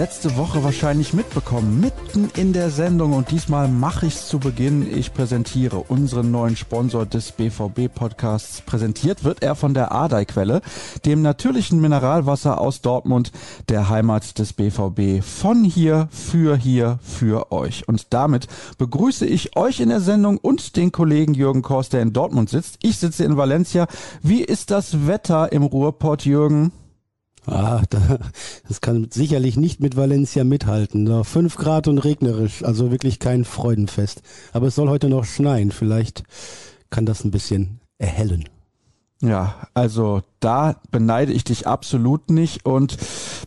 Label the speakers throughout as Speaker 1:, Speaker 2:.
Speaker 1: Letzte Woche wahrscheinlich mitbekommen, mitten in der Sendung und diesmal mache ich es zu Beginn. Ich präsentiere unseren neuen Sponsor des BVB Podcasts. Präsentiert wird er von der Adei-Quelle, dem natürlichen Mineralwasser aus Dortmund, der Heimat des BVB. Von hier, für hier, für euch. Und damit begrüße ich euch in der Sendung und den Kollegen Jürgen Korst, der in Dortmund sitzt. Ich sitze in Valencia. Wie ist das Wetter im Ruhrpott, Jürgen?
Speaker 2: Ah, das kann sicherlich nicht mit Valencia mithalten. Da fünf Grad und regnerisch, also wirklich kein Freudenfest. Aber es soll heute noch schneien. Vielleicht kann das ein bisschen erhellen.
Speaker 1: Ja, also da beneide ich dich absolut nicht und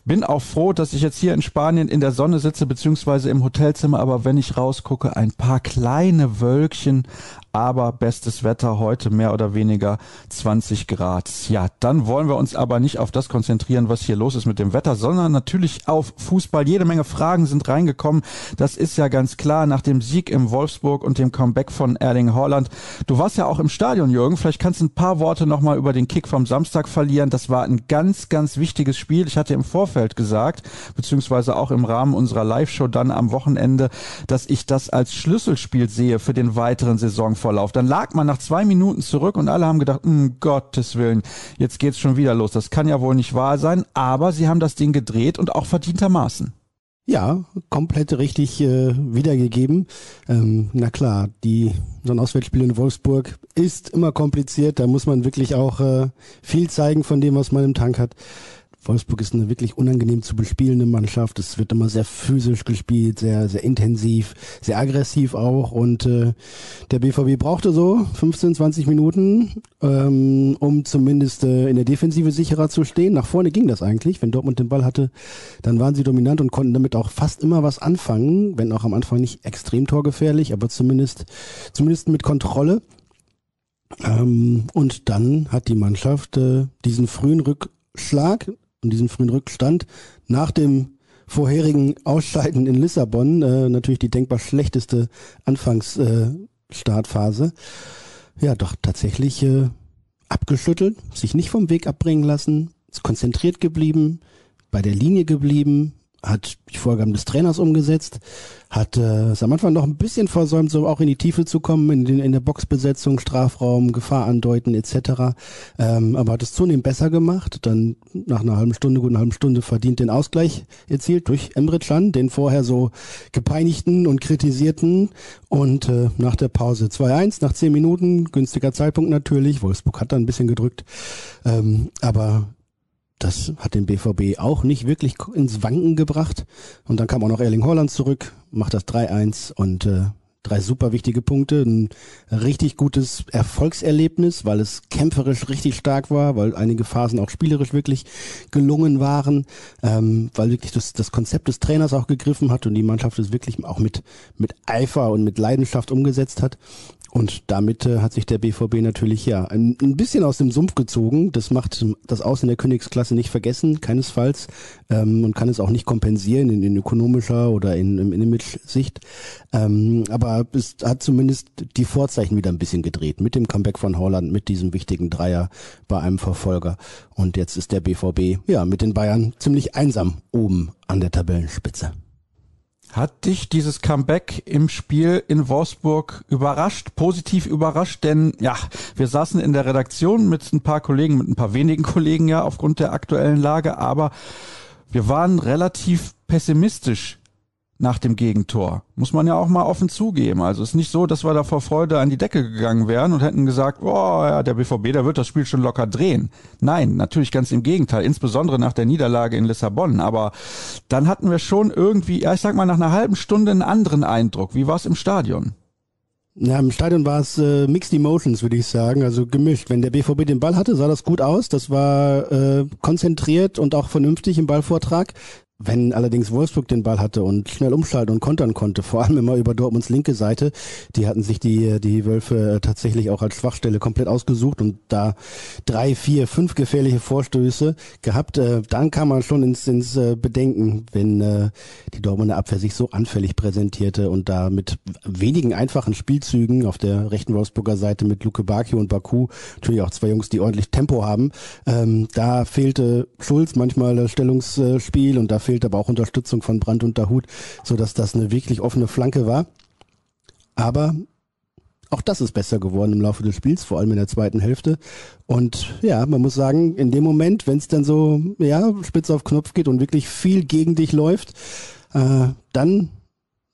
Speaker 1: bin auch froh, dass ich jetzt hier in Spanien in der Sonne sitze, beziehungsweise im Hotelzimmer, aber wenn ich rausgucke, ein paar kleine Wölkchen, aber bestes Wetter heute mehr oder weniger 20 Grad. Ja, dann wollen wir uns aber nicht auf das konzentrieren, was hier los ist mit dem Wetter, sondern natürlich auf Fußball. Jede Menge Fragen sind reingekommen. Das ist ja ganz klar nach dem Sieg im Wolfsburg und dem Comeback von Erling Haaland. Du warst ja auch im Stadion, Jürgen. Vielleicht kannst du ein paar Worte nochmal über den Kick vom Samstag verlieren. Das war ein ganz, ganz wichtiges Spiel. Ich hatte im Vorfeld gesagt, beziehungsweise auch im Rahmen unserer Live-Show dann am Wochenende, dass ich das als Schlüsselspiel sehe für den weiteren Saison Spielverlauf. Dann lag man nach zwei Minuten zurück und alle haben gedacht, um Gottes Willen, jetzt geht's schon wieder los. Das kann ja wohl nicht wahr sein. Aber sie haben das Ding gedreht und auch verdientermaßen.
Speaker 2: Ja, komplett richtig äh, wiedergegeben. Ähm, na klar, die so ein Auswärtsspiel in Wolfsburg ist immer kompliziert. Da muss man wirklich auch äh, viel zeigen von dem, was man im Tank hat. Wolfsburg ist eine wirklich unangenehm zu bespielende Mannschaft. Es wird immer sehr physisch gespielt, sehr, sehr intensiv, sehr aggressiv auch. Und äh, der BVB brauchte so 15, 20 Minuten, ähm, um zumindest äh, in der Defensive sicherer zu stehen. Nach vorne ging das eigentlich. Wenn Dortmund den Ball hatte, dann waren sie dominant und konnten damit auch fast immer was anfangen, wenn auch am Anfang nicht extrem torgefährlich, aber zumindest, zumindest mit Kontrolle. Ähm, und dann hat die Mannschaft äh, diesen frühen Rückschlag und diesen frühen Rückstand. Nach dem vorherigen Ausscheiden in Lissabon, äh, natürlich die denkbar schlechteste Anfangsstartphase, äh, ja doch tatsächlich äh, abgeschüttelt, sich nicht vom Weg abbringen lassen, konzentriert geblieben, bei der Linie geblieben, hat die Vorgaben des Trainers umgesetzt, hat äh, es am Anfang noch ein bisschen versäumt, so auch in die Tiefe zu kommen, in, den, in der Boxbesetzung, Strafraum, Gefahr andeuten etc. Ähm, aber hat es zunehmend besser gemacht. Dann nach einer halben Stunde, guten halben Stunde verdient den Ausgleich erzielt durch Emre Can, den vorher so gepeinigten und kritisierten. Und äh, nach der Pause 2-1, nach 10 Minuten, günstiger Zeitpunkt natürlich. Wolfsburg hat da ein bisschen gedrückt. Ähm, aber das hat den BVB auch nicht wirklich ins Wanken gebracht. Und dann kam auch noch Erling Haaland zurück, macht das 3-1 und äh, drei super wichtige Punkte. Ein richtig gutes Erfolgserlebnis, weil es kämpferisch richtig stark war, weil einige Phasen auch spielerisch wirklich gelungen waren, ähm, weil wirklich das, das Konzept des Trainers auch gegriffen hat und die Mannschaft es wirklich auch mit, mit Eifer und mit Leidenschaft umgesetzt hat. Und damit äh, hat sich der BVB natürlich ja ein, ein, bisschen aus dem Sumpf gezogen. Das macht das Aus in der Königsklasse nicht vergessen, keinesfalls, ähm, und kann es auch nicht kompensieren in, in ökonomischer oder in, in Image-Sicht. Ähm, aber es hat zumindest die Vorzeichen wieder ein bisschen gedreht mit dem Comeback von Holland, mit diesem wichtigen Dreier bei einem Verfolger. Und jetzt ist der BVB ja mit den Bayern ziemlich einsam oben an der Tabellenspitze.
Speaker 1: Hat dich dieses Comeback im Spiel in Wolfsburg überrascht, positiv überrascht? Denn ja, wir saßen in der Redaktion mit ein paar Kollegen, mit ein paar wenigen Kollegen ja aufgrund der aktuellen Lage, aber wir waren relativ pessimistisch nach dem Gegentor. Muss man ja auch mal offen zugeben. Also es ist nicht so, dass wir da vor Freude an die Decke gegangen wären und hätten gesagt, oh ja, der BVB, der wird das Spiel schon locker drehen. Nein, natürlich ganz im Gegenteil, insbesondere nach der Niederlage in Lissabon. Aber dann hatten wir schon irgendwie, ja, ich sag mal, nach einer halben Stunde einen anderen Eindruck. Wie war es im Stadion?
Speaker 2: Ja, im Stadion war es äh, Mixed Emotions, würde ich sagen, also gemischt. Wenn der BVB den Ball hatte, sah das gut aus. Das war äh, konzentriert und auch vernünftig im Ballvortrag. Wenn allerdings Wolfsburg den Ball hatte und schnell umschalten und kontern konnte, vor allem immer über Dortmunds linke Seite, die hatten sich die, die Wölfe tatsächlich auch als Schwachstelle komplett ausgesucht und da drei, vier, fünf gefährliche Vorstöße gehabt, äh, dann kam man schon ins, ins äh, Bedenken, wenn äh, die Dortmunder Abwehr sich so anfällig präsentierte und da mit wenigen einfachen Spielzügen auf der rechten Wolfsburger Seite mit Luke Bakio und Baku, natürlich auch zwei Jungs, die ordentlich Tempo haben, ähm, da fehlte Schulz manchmal das Stellungsspiel und da fehlte aber auch Unterstützung von Brand und Dahut, so dass das eine wirklich offene Flanke war. Aber auch das ist besser geworden im Laufe des Spiels, vor allem in der zweiten Hälfte. Und ja, man muss sagen, in dem Moment, wenn es dann so, ja, spitz auf Knopf geht und wirklich viel gegen dich läuft, äh, dann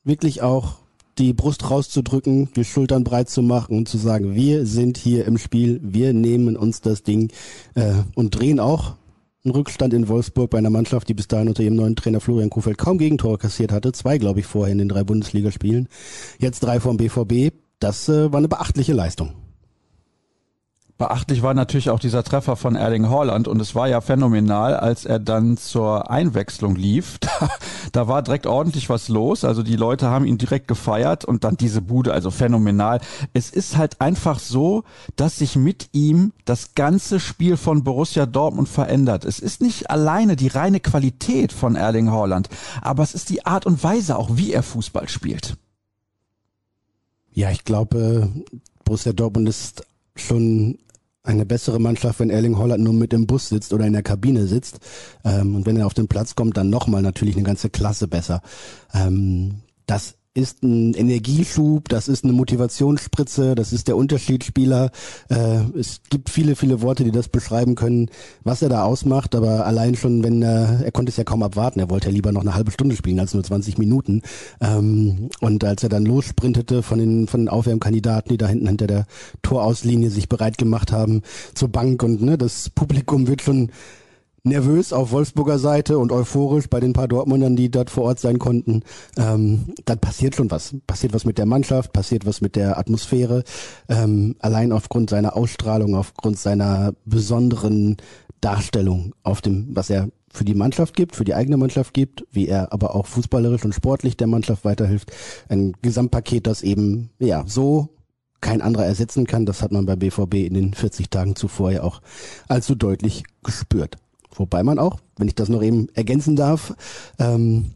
Speaker 2: wirklich auch die Brust rauszudrücken, die Schultern breit zu machen und zu sagen, wir sind hier im Spiel, wir nehmen uns das Ding äh, und drehen auch einen Rückstand in Wolfsburg bei einer Mannschaft, die bis dahin unter ihrem neuen Trainer Florian Kofeld kaum Gegentore kassiert hatte. Zwei, glaube ich, vorher in den drei Bundesligaspielen. Jetzt drei vom BVB. Das äh, war eine beachtliche Leistung.
Speaker 1: Beachtlich war natürlich auch dieser Treffer von Erling Haaland und es war ja phänomenal, als er dann zur Einwechslung lief. Da, da war direkt ordentlich was los. Also die Leute haben ihn direkt gefeiert und dann diese Bude, also phänomenal. Es ist halt einfach so, dass sich mit ihm das ganze Spiel von Borussia Dortmund verändert. Es ist nicht alleine die reine Qualität von Erling Haaland, aber es ist die Art und Weise auch, wie er Fußball spielt.
Speaker 2: Ja, ich glaube, Borussia Dortmund ist schon eine bessere Mannschaft, wenn Erling Holland nur mit im Bus sitzt oder in der Kabine sitzt. Ähm, und wenn er auf den Platz kommt, dann nochmal natürlich eine ganze Klasse besser. Ähm, das ist ein Energieschub, das ist eine Motivationsspritze, das ist der Unterschiedsspieler. Äh, es gibt viele, viele Worte, die das beschreiben können, was er da ausmacht, aber allein schon, wenn er, er konnte es ja kaum abwarten, er wollte ja lieber noch eine halbe Stunde spielen als nur 20 Minuten. Ähm, und als er dann lossprintete von den, von den Aufwärmkandidaten, die da hinten hinter der Torauslinie sich bereit gemacht haben zur Bank und ne, das Publikum wird schon nervös auf Wolfsburger Seite und euphorisch bei den paar Dortmundern, die dort vor Ort sein konnten. Ähm, dann passiert schon was. Passiert was mit der Mannschaft, passiert was mit der Atmosphäre. Ähm, allein aufgrund seiner Ausstrahlung, aufgrund seiner besonderen Darstellung auf dem, was er für die Mannschaft gibt, für die eigene Mannschaft gibt, wie er aber auch fußballerisch und sportlich der Mannschaft weiterhilft. Ein Gesamtpaket, das eben, ja, so kein anderer ersetzen kann. Das hat man beim BVB in den 40 Tagen zuvor ja auch allzu deutlich gespürt. Wobei man auch, wenn ich das noch eben ergänzen darf, ähm,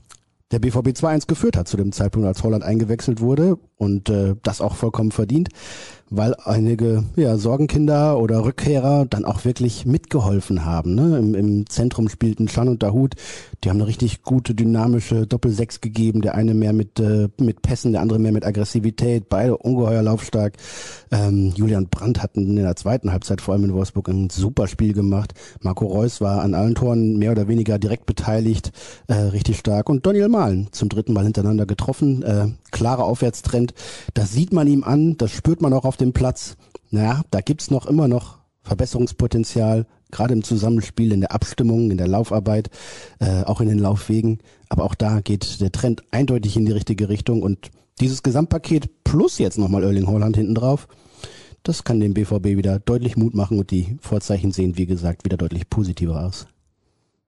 Speaker 2: der BVB 2-1 geführt hat zu dem Zeitpunkt, als Holland eingewechselt wurde und äh, das auch vollkommen verdient weil einige ja, Sorgenkinder oder Rückkehrer dann auch wirklich mitgeholfen haben. Ne? Im, Im Zentrum spielten Chan und Dahut, die haben eine richtig gute dynamische Doppelsechs gegeben. Der eine mehr mit äh, mit Pässen, der andere mehr mit Aggressivität. Beide ungeheuer laufstark. Ähm, Julian Brandt hatten in der zweiten Halbzeit vor allem in Wolfsburg ein super Spiel gemacht. Marco Reus war an allen Toren mehr oder weniger direkt beteiligt, äh, richtig stark. Und Daniel Mahlen zum dritten Mal hintereinander getroffen. Äh, klarer Aufwärtstrend. Das sieht man ihm an, das spürt man auch auf dem Platz. Naja, da gibt's noch immer noch Verbesserungspotenzial, gerade im Zusammenspiel, in der Abstimmung, in der Laufarbeit, äh, auch in den Laufwegen. Aber auch da geht der Trend eindeutig in die richtige Richtung und dieses Gesamtpaket plus jetzt nochmal Erling Holland hinten drauf, das kann dem BVB wieder deutlich Mut machen und die Vorzeichen sehen, wie gesagt, wieder deutlich positiver aus.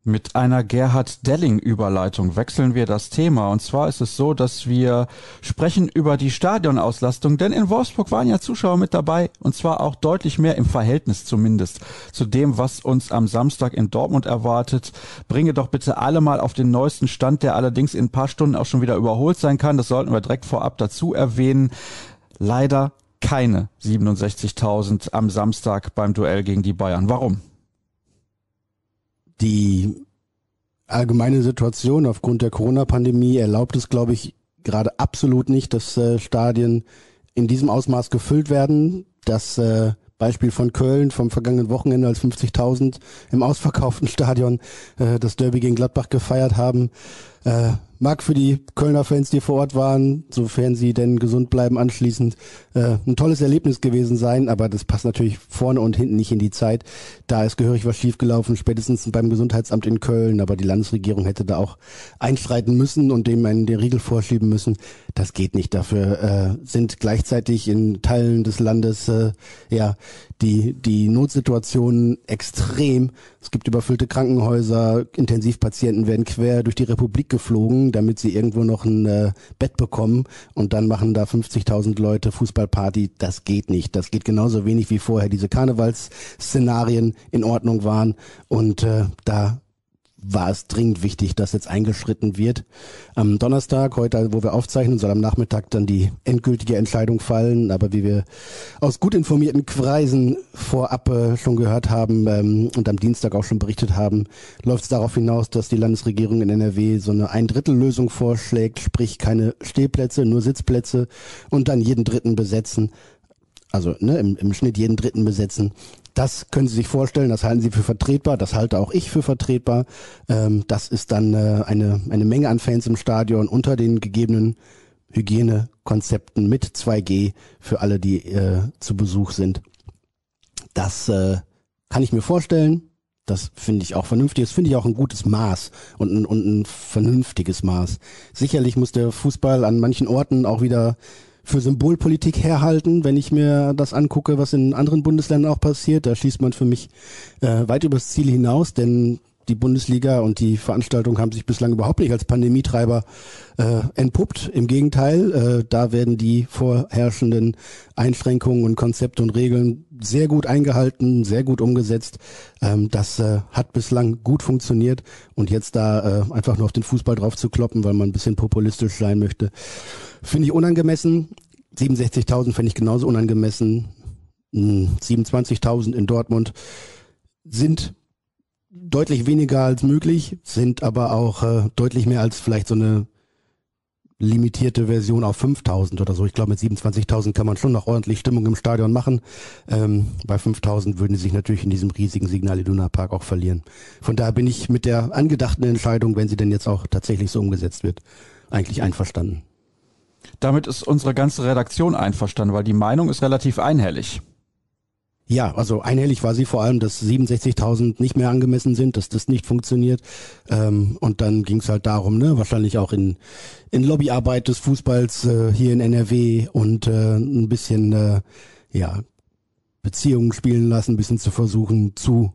Speaker 1: Mit einer Gerhard Delling-Überleitung wechseln wir das Thema. Und zwar ist es so, dass wir sprechen über die Stadionauslastung, denn in Wolfsburg waren ja Zuschauer mit dabei und zwar auch deutlich mehr im Verhältnis zumindest zu dem, was uns am Samstag in Dortmund erwartet. Bringe doch bitte alle mal auf den neuesten Stand, der allerdings in ein paar Stunden auch schon wieder überholt sein kann. Das sollten wir direkt vorab dazu erwähnen. Leider keine 67.000 am Samstag beim Duell gegen die Bayern. Warum?
Speaker 2: Die allgemeine Situation aufgrund der Corona-Pandemie erlaubt es, glaube ich, gerade absolut nicht, dass äh, Stadien in diesem Ausmaß gefüllt werden. Das äh, Beispiel von Köln vom vergangenen Wochenende, als 50.000 im ausverkauften Stadion äh, das Derby gegen Gladbach gefeiert haben. Äh, mag für die Kölner Fans, die vor Ort waren, sofern sie denn gesund bleiben anschließend, äh, ein tolles Erlebnis gewesen sein, aber das passt natürlich vorne und hinten nicht in die Zeit. Da ist gehörig was schiefgelaufen, spätestens beim Gesundheitsamt in Köln, aber die Landesregierung hätte da auch einschreiten müssen und dem einen den Riegel vorschieben müssen. Das geht nicht. Dafür äh, sind gleichzeitig in Teilen des Landes äh, ja die die Notsituationen extrem. Es gibt überfüllte Krankenhäuser, Intensivpatienten werden quer durch die Republik geflogen, damit sie irgendwo noch ein äh, Bett bekommen und dann machen da 50.000 Leute Fußballparty. Das geht nicht. Das geht genauso wenig wie vorher diese Karnevalsszenarien in Ordnung waren und äh, da war es dringend wichtig, dass jetzt eingeschritten wird. Am Donnerstag, heute, wo wir aufzeichnen, soll am Nachmittag dann die endgültige Entscheidung fallen. Aber wie wir aus gut informierten Kreisen vorab äh, schon gehört haben ähm, und am Dienstag auch schon berichtet haben, läuft es darauf hinaus, dass die Landesregierung in NRW so eine Ein-Drittel-Lösung vorschlägt, sprich keine Stehplätze, nur Sitzplätze und dann jeden Dritten besetzen also ne, im, im Schnitt jeden Dritten besetzen. Das können Sie sich vorstellen, das halten Sie für vertretbar, das halte auch ich für vertretbar. Ähm, das ist dann äh, eine, eine Menge an Fans im Stadion unter den gegebenen Hygienekonzepten mit 2G für alle, die äh, zu Besuch sind. Das äh, kann ich mir vorstellen. Das finde ich auch vernünftig. Das finde ich auch ein gutes Maß und ein, und ein vernünftiges Maß. Sicherlich muss der Fußball an manchen Orten auch wieder für Symbolpolitik herhalten, wenn ich mir das angucke, was in anderen Bundesländern auch passiert. Da schießt man für mich äh, weit übers Ziel hinaus, denn die Bundesliga und die Veranstaltungen haben sich bislang überhaupt nicht als Pandemietreiber äh, entpuppt. Im Gegenteil, äh, da werden die vorherrschenden Einschränkungen und Konzepte und Regeln sehr gut eingehalten, sehr gut umgesetzt. Ähm, das äh, hat bislang gut funktioniert und jetzt da äh, einfach nur auf den Fußball drauf zu kloppen, weil man ein bisschen populistisch sein möchte, finde ich unangemessen. 67.000 finde ich genauso unangemessen. 27.000 hm, in Dortmund sind deutlich weniger als möglich, sind aber auch äh, deutlich mehr als vielleicht so eine limitierte Version auf 5000 oder so. Ich glaube, mit 27.000 kann man schon noch ordentlich Stimmung im Stadion machen. Ähm, bei 5000 würden sie sich natürlich in diesem riesigen Signal Iduna Park auch verlieren. Von daher bin ich mit der angedachten Entscheidung, wenn sie denn jetzt auch tatsächlich so umgesetzt wird, eigentlich einverstanden.
Speaker 1: Damit ist unsere ganze Redaktion einverstanden, weil die Meinung ist relativ einhellig.
Speaker 2: Ja, also einhellig war sie vor allem, dass 67.000 nicht mehr angemessen sind, dass das nicht funktioniert. Ähm, und dann ging es halt darum, ne, wahrscheinlich auch in, in Lobbyarbeit des Fußballs äh, hier in NRW und äh, ein bisschen äh, ja Beziehungen spielen lassen, ein bisschen zu versuchen zu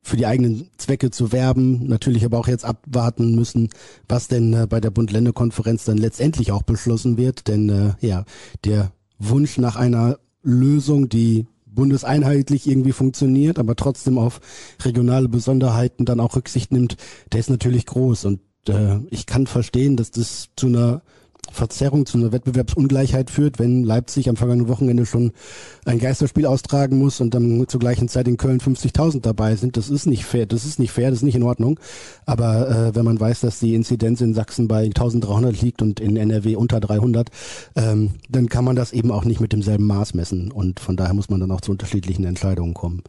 Speaker 2: für die eigenen Zwecke zu werben, natürlich aber auch jetzt abwarten müssen, was denn äh, bei der Bund-Länder-Konferenz dann letztendlich auch beschlossen wird, denn äh, ja, der Wunsch nach einer Lösung, die bundeseinheitlich irgendwie funktioniert, aber trotzdem auf regionale Besonderheiten dann auch Rücksicht nimmt, der ist natürlich groß. Und äh, ich kann verstehen, dass das zu einer Verzerrung, zu einer Wettbewerbsungleichheit führt, wenn Leipzig am vergangenen Wochenende schon ein Geisterspiel austragen muss und dann zur gleichen Zeit in Köln 50.000 dabei sind. Das ist nicht fair, das ist nicht fair, das ist nicht in Ordnung. Aber äh, wenn man weiß, dass die Inzidenz in Sachsen bei 1300 liegt und in NRW unter 300, ähm, dann kann man das eben auch nicht mit demselben Maß messen. Und von daher muss man dann auch zu unterschiedlichen Entscheidungen kommen.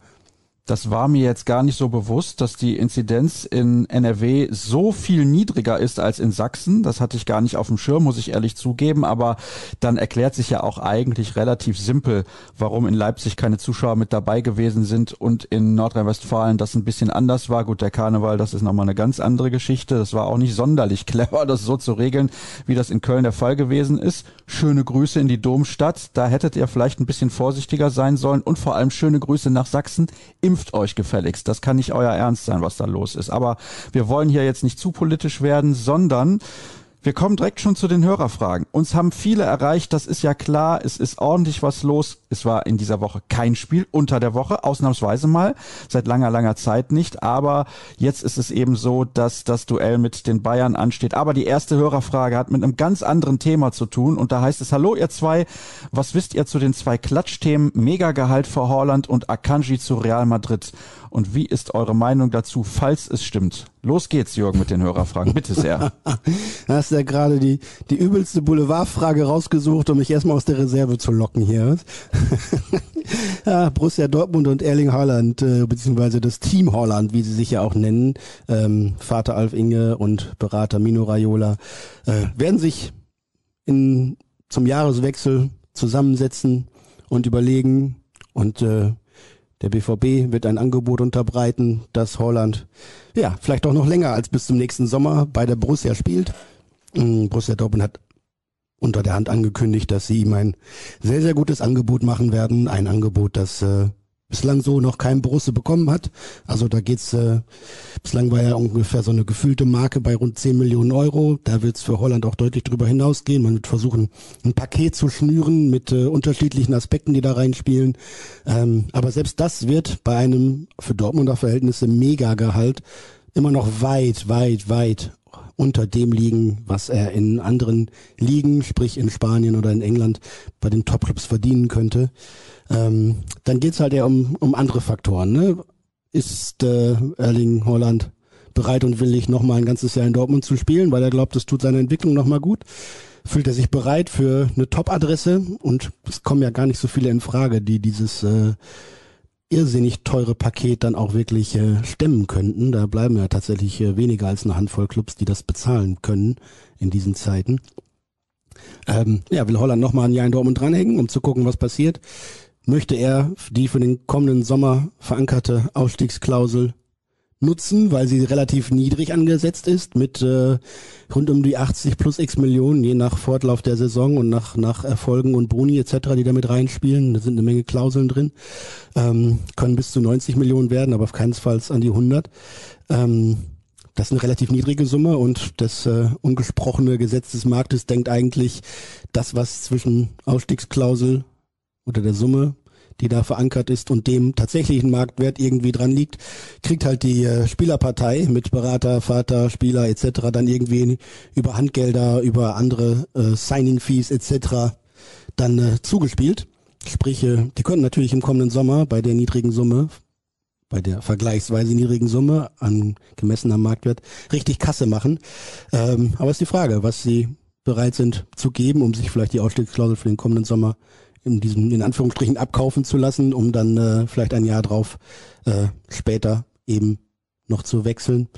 Speaker 1: Das war mir jetzt gar nicht so bewusst, dass die Inzidenz in NRW so viel niedriger ist als in Sachsen. Das hatte ich gar nicht auf dem Schirm, muss ich ehrlich zugeben. Aber dann erklärt sich ja auch eigentlich relativ simpel, warum in Leipzig keine Zuschauer mit dabei gewesen sind und in Nordrhein-Westfalen das ein bisschen anders war. Gut, der Karneval, das ist nochmal eine ganz andere Geschichte. Das war auch nicht sonderlich clever, das so zu regeln, wie das in Köln der Fall gewesen ist. Schöne Grüße in die Domstadt. Da hättet ihr vielleicht ein bisschen vorsichtiger sein sollen und vor allem schöne Grüße nach Sachsen im impft euch gefälligst. Das kann nicht euer Ernst sein, was da los ist. Aber wir wollen hier jetzt nicht zu politisch werden, sondern wir kommen direkt schon zu den Hörerfragen. Uns haben viele erreicht, das ist ja klar, es ist ordentlich was los. Es war in dieser Woche kein Spiel unter der Woche, ausnahmsweise mal, seit langer, langer Zeit nicht. Aber jetzt ist es eben so, dass das Duell mit den Bayern ansteht. Aber die erste Hörerfrage hat mit einem ganz anderen Thema zu tun. Und da heißt es, hallo ihr zwei, was wisst ihr zu den zwei Klatschthemen Megagehalt für Holland und Akanji zu Real Madrid? Und wie ist eure Meinung dazu, falls es stimmt? Los geht's, Jürgen, mit den Hörerfragen. Bitte sehr.
Speaker 2: da hast du ja gerade die, die übelste Boulevardfrage rausgesucht, um mich erstmal aus der Reserve zu locken hier. ja, Borussia Dortmund und Erling Haaland, äh, beziehungsweise das Team Holland, wie sie sich ja auch nennen, ähm, Vater Alf Inge und Berater Mino Raiola, äh, werden sich in, zum Jahreswechsel zusammensetzen und überlegen und äh, der BVB wird ein Angebot unterbreiten, dass Holland ja vielleicht auch noch länger als bis zum nächsten Sommer bei der Borussia spielt. Mm, Borussia Dortmund hat unter der Hand angekündigt, dass sie ihm ein sehr, sehr gutes Angebot machen werden. Ein Angebot, das äh, bislang so noch kein Borusse bekommen hat. Also da geht's, äh, bislang war ja ungefähr so eine gefühlte Marke bei rund 10 Millionen Euro. Da wird's für Holland auch deutlich drüber hinausgehen. Man wird versuchen, ein Paket zu schnüren mit äh, unterschiedlichen Aspekten, die da reinspielen. Ähm, aber selbst das wird bei einem für Dortmunder Verhältnisse Mega-Gehalt immer noch weit, weit, weit unter dem liegen, was er in anderen Ligen, sprich in Spanien oder in England, bei den Topclubs verdienen könnte. Ähm, dann geht's halt eher um, um andere Faktoren. Ne? Ist äh, Erling Holland bereit und willig, nochmal ein ganzes Jahr in Dortmund zu spielen, weil er glaubt, das tut seiner Entwicklung nochmal gut? Fühlt er sich bereit für eine Top-Adresse? Und es kommen ja gar nicht so viele in Frage, die dieses äh, irrsinnig teure Paket dann auch wirklich äh, stemmen könnten. Da bleiben ja tatsächlich äh, weniger als eine Handvoll Clubs, die das bezahlen können in diesen Zeiten. Ähm, ja, will Holland nochmal ein Jahr in Dortmund dranhängen, um zu gucken, was passiert. Möchte er die für den kommenden Sommer verankerte Ausstiegsklausel nutzen, weil sie relativ niedrig angesetzt ist mit äh, rund um die 80 plus x Millionen, je nach Fortlauf der Saison und nach, nach Erfolgen und Boni etc., die damit reinspielen. Da sind eine Menge Klauseln drin. Ähm, können bis zu 90 Millionen werden, aber auf keinen Fall an die 100. Ähm, das ist eine relativ niedrige Summe und das äh, ungesprochene Gesetz des Marktes denkt eigentlich, das, was zwischen Ausstiegsklausel oder der Summe die da verankert ist und dem tatsächlichen Marktwert irgendwie dran liegt, kriegt halt die äh, Spielerpartei mit Berater, Vater, Spieler etc. dann irgendwie über Handgelder, über andere äh, Signing-Fees etc. dann äh, zugespielt. Sprich, äh, die können natürlich im kommenden Sommer bei der niedrigen Summe bei der vergleichsweise niedrigen Summe an gemessener Marktwert richtig Kasse machen. Ähm, aber ist die Frage, was sie bereit sind zu geben, um sich vielleicht die Ausstiegsklausel für den kommenden Sommer in diesem, in Anführungsstrichen, abkaufen zu lassen, um dann äh, vielleicht ein Jahr drauf äh, später eben noch zu wechseln.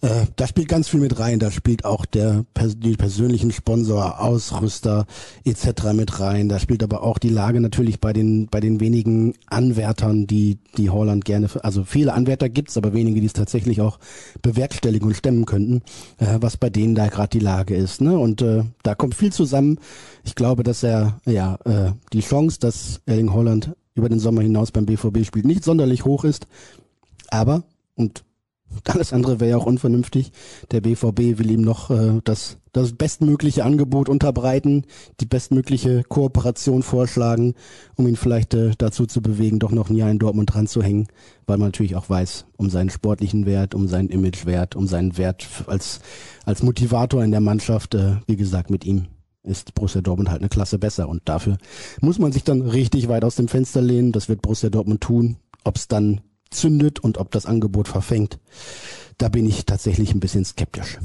Speaker 2: Äh, da spielt ganz viel mit rein. Da spielt auch der die persönlichen Sponsor, Ausrüster etc. mit rein. Da spielt aber auch die Lage natürlich bei den bei den wenigen Anwärtern, die die Holland gerne, also viele Anwärter gibt's, aber wenige, die es tatsächlich auch bewerkstelligen und stemmen könnten, äh, was bei denen da gerade die Lage ist. Ne? Und äh, da kommt viel zusammen. Ich glaube, dass er ja äh, die Chance, dass Erling Holland über den Sommer hinaus beim BVB spielt, nicht sonderlich hoch ist. Aber und alles andere wäre ja auch unvernünftig. Der BVB will ihm noch äh, das, das bestmögliche Angebot unterbreiten, die bestmögliche Kooperation vorschlagen, um ihn vielleicht äh, dazu zu bewegen, doch noch ein Jahr in Dortmund dran zu hängen, weil man natürlich auch weiß, um seinen sportlichen Wert, um seinen Imagewert, um seinen Wert als, als Motivator in der Mannschaft, äh, wie gesagt, mit ihm ist Borussia Dortmund halt eine Klasse besser und dafür muss man sich dann richtig weit aus dem Fenster lehnen. Das wird Borussia Dortmund tun. Ob es dann zündet und ob das Angebot verfängt, da bin ich tatsächlich ein bisschen skeptisch.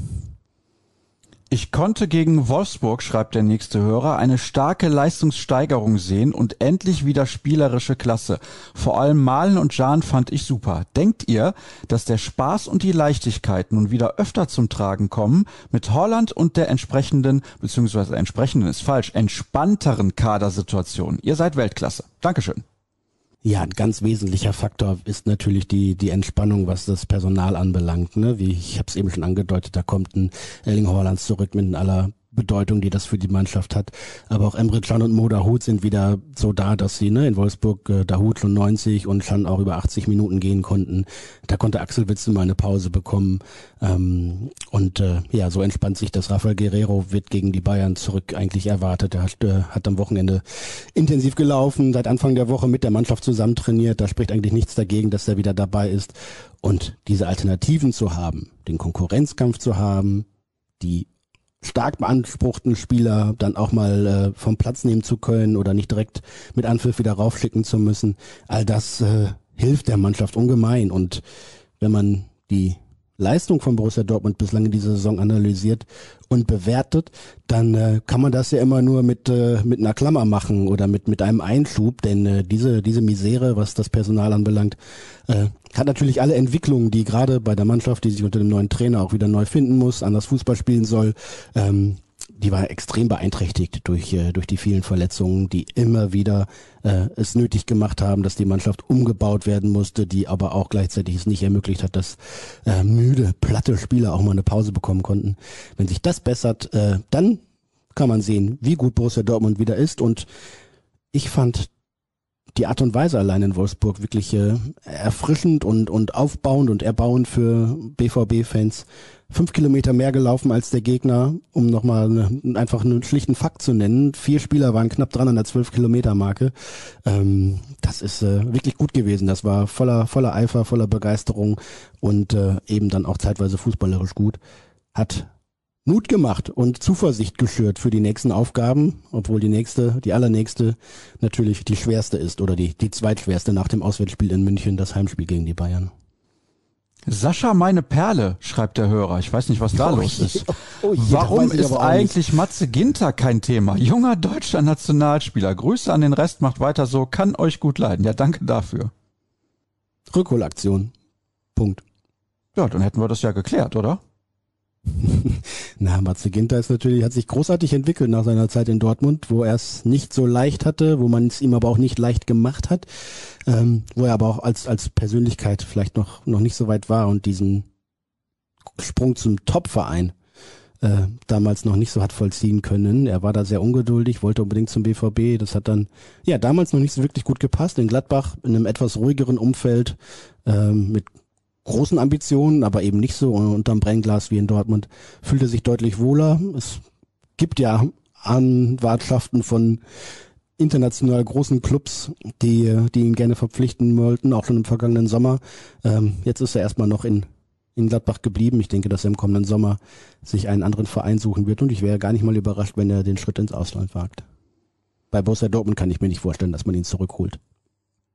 Speaker 1: Ich konnte gegen Wolfsburg, schreibt der nächste Hörer, eine starke Leistungssteigerung sehen und endlich wieder spielerische Klasse. Vor allem Malen und Jan fand ich super. Denkt ihr, dass der Spaß und die Leichtigkeit nun wieder öfter zum Tragen kommen mit Holland und der entsprechenden, beziehungsweise entsprechenden ist falsch, entspannteren Kadersituation? Ihr seid Weltklasse. Dankeschön.
Speaker 2: Ja, ein ganz wesentlicher Faktor ist natürlich die die Entspannung, was das Personal anbelangt. Ne? Wie ich habe es eben schon angedeutet, da kommt ein Erling Haaland zurück mit aller Bedeutung, die das für die Mannschaft hat. Aber auch Emre Can und Mo Dahut sind wieder so da, dass sie ne, in Wolfsburg äh, Dahut schon 90 und Can auch über 80 Minuten gehen konnten. Da konnte Axel Witzel mal eine Pause bekommen. Ähm, und äh, ja, so entspannt sich das. Rafael Guerrero wird gegen die Bayern zurück eigentlich erwartet. Er hat, äh, hat am Wochenende intensiv gelaufen, seit Anfang der Woche mit der Mannschaft zusammen trainiert. Da spricht eigentlich nichts dagegen, dass er wieder dabei ist. Und diese Alternativen zu haben, den Konkurrenzkampf zu haben, die stark beanspruchten Spieler dann auch mal äh, vom Platz nehmen zu können oder nicht direkt mit Anpfiff wieder raufschicken zu müssen. All das äh, hilft der Mannschaft ungemein. Und wenn man die Leistung von Borussia Dortmund bislang in dieser Saison analysiert und bewertet, dann äh, kann man das ja immer nur mit äh, mit einer Klammer machen oder mit mit einem Einschub, denn äh, diese diese Misere, was das Personal anbelangt, äh, hat natürlich alle Entwicklungen, die gerade bei der Mannschaft, die sich unter dem neuen Trainer auch wieder neu finden muss, anders Fußball spielen soll, ähm, die war extrem beeinträchtigt durch, äh, durch die vielen Verletzungen, die immer wieder äh, es nötig gemacht haben, dass die Mannschaft umgebaut werden musste, die aber auch gleichzeitig es nicht ermöglicht hat, dass äh, müde, platte Spieler auch mal eine Pause bekommen konnten. Wenn sich das bessert, äh, dann kann man sehen, wie gut Borussia Dortmund wieder ist und ich fand die Art und Weise allein in Wolfsburg wirklich äh, erfrischend und, und aufbauend und erbauend für BVB-Fans. Fünf Kilometer mehr gelaufen als der Gegner, um nochmal eine, einfach einen schlichten Fakt zu nennen. Vier Spieler waren knapp dran an der zwölf Kilometer Marke. Ähm, das ist äh, wirklich gut gewesen. Das war voller, voller Eifer, voller Begeisterung und äh, eben dann auch zeitweise fußballerisch gut. Hat Mut gemacht und Zuversicht geschürt für die nächsten Aufgaben, obwohl die nächste, die allernächste natürlich die schwerste ist oder die, die zweitschwerste nach dem Auswärtsspiel in München, das Heimspiel gegen die Bayern.
Speaker 1: Sascha, meine Perle, schreibt der Hörer. Ich weiß nicht, was da oh, los ist. Oh, Warum ist eigentlich Matze Ginter kein Thema? Junger deutscher Nationalspieler. Grüße an den Rest, macht weiter so, kann euch gut leiden. Ja, danke dafür.
Speaker 2: Rückholaktion. Punkt.
Speaker 1: Ja, dann hätten wir das ja geklärt, oder?
Speaker 2: Na, Matze Ginter ist natürlich, hat sich großartig entwickelt nach seiner Zeit in Dortmund, wo er es nicht so leicht hatte, wo man es ihm aber auch nicht leicht gemacht hat, ähm, wo er aber auch als, als Persönlichkeit vielleicht noch, noch nicht so weit war und diesen Sprung zum Top-Verein äh, damals noch nicht so hat vollziehen können. Er war da sehr ungeduldig, wollte unbedingt zum BVB. Das hat dann ja damals noch nicht so wirklich gut gepasst. In Gladbach in einem etwas ruhigeren Umfeld ähm, mit großen Ambitionen, aber eben nicht so unterm Brennglas wie in Dortmund, fühlt er sich deutlich wohler. Es gibt ja Anwartschaften von international großen Clubs, die, die ihn gerne verpflichten wollten, auch schon im vergangenen Sommer. Ähm, jetzt ist er erstmal noch in, in Gladbach geblieben. Ich denke, dass er im kommenden Sommer sich einen anderen Verein suchen wird und ich wäre gar nicht mal überrascht, wenn er den Schritt ins Ausland wagt. Bei Borussia Dortmund kann ich mir nicht vorstellen, dass man ihn zurückholt.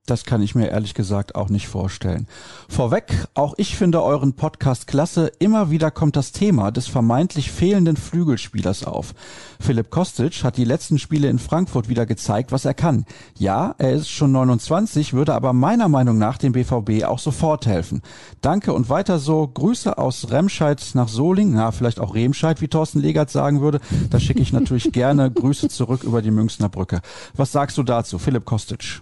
Speaker 1: Das kann ich mir ehrlich gesagt auch nicht vorstellen. Vorweg, auch ich finde euren Podcast klasse. Immer wieder kommt das Thema des vermeintlich fehlenden Flügelspielers auf. Philipp Kostic hat die letzten Spiele in Frankfurt wieder gezeigt, was er kann. Ja, er ist schon 29, würde aber meiner Meinung nach dem BVB auch sofort helfen. Danke und weiter so. Grüße aus Remscheid nach Soling, na, vielleicht auch Remscheid, wie Thorsten Legert sagen würde. Da schicke ich natürlich gerne Grüße zurück über die Münchner Brücke. Was sagst du dazu, Philipp Kostic?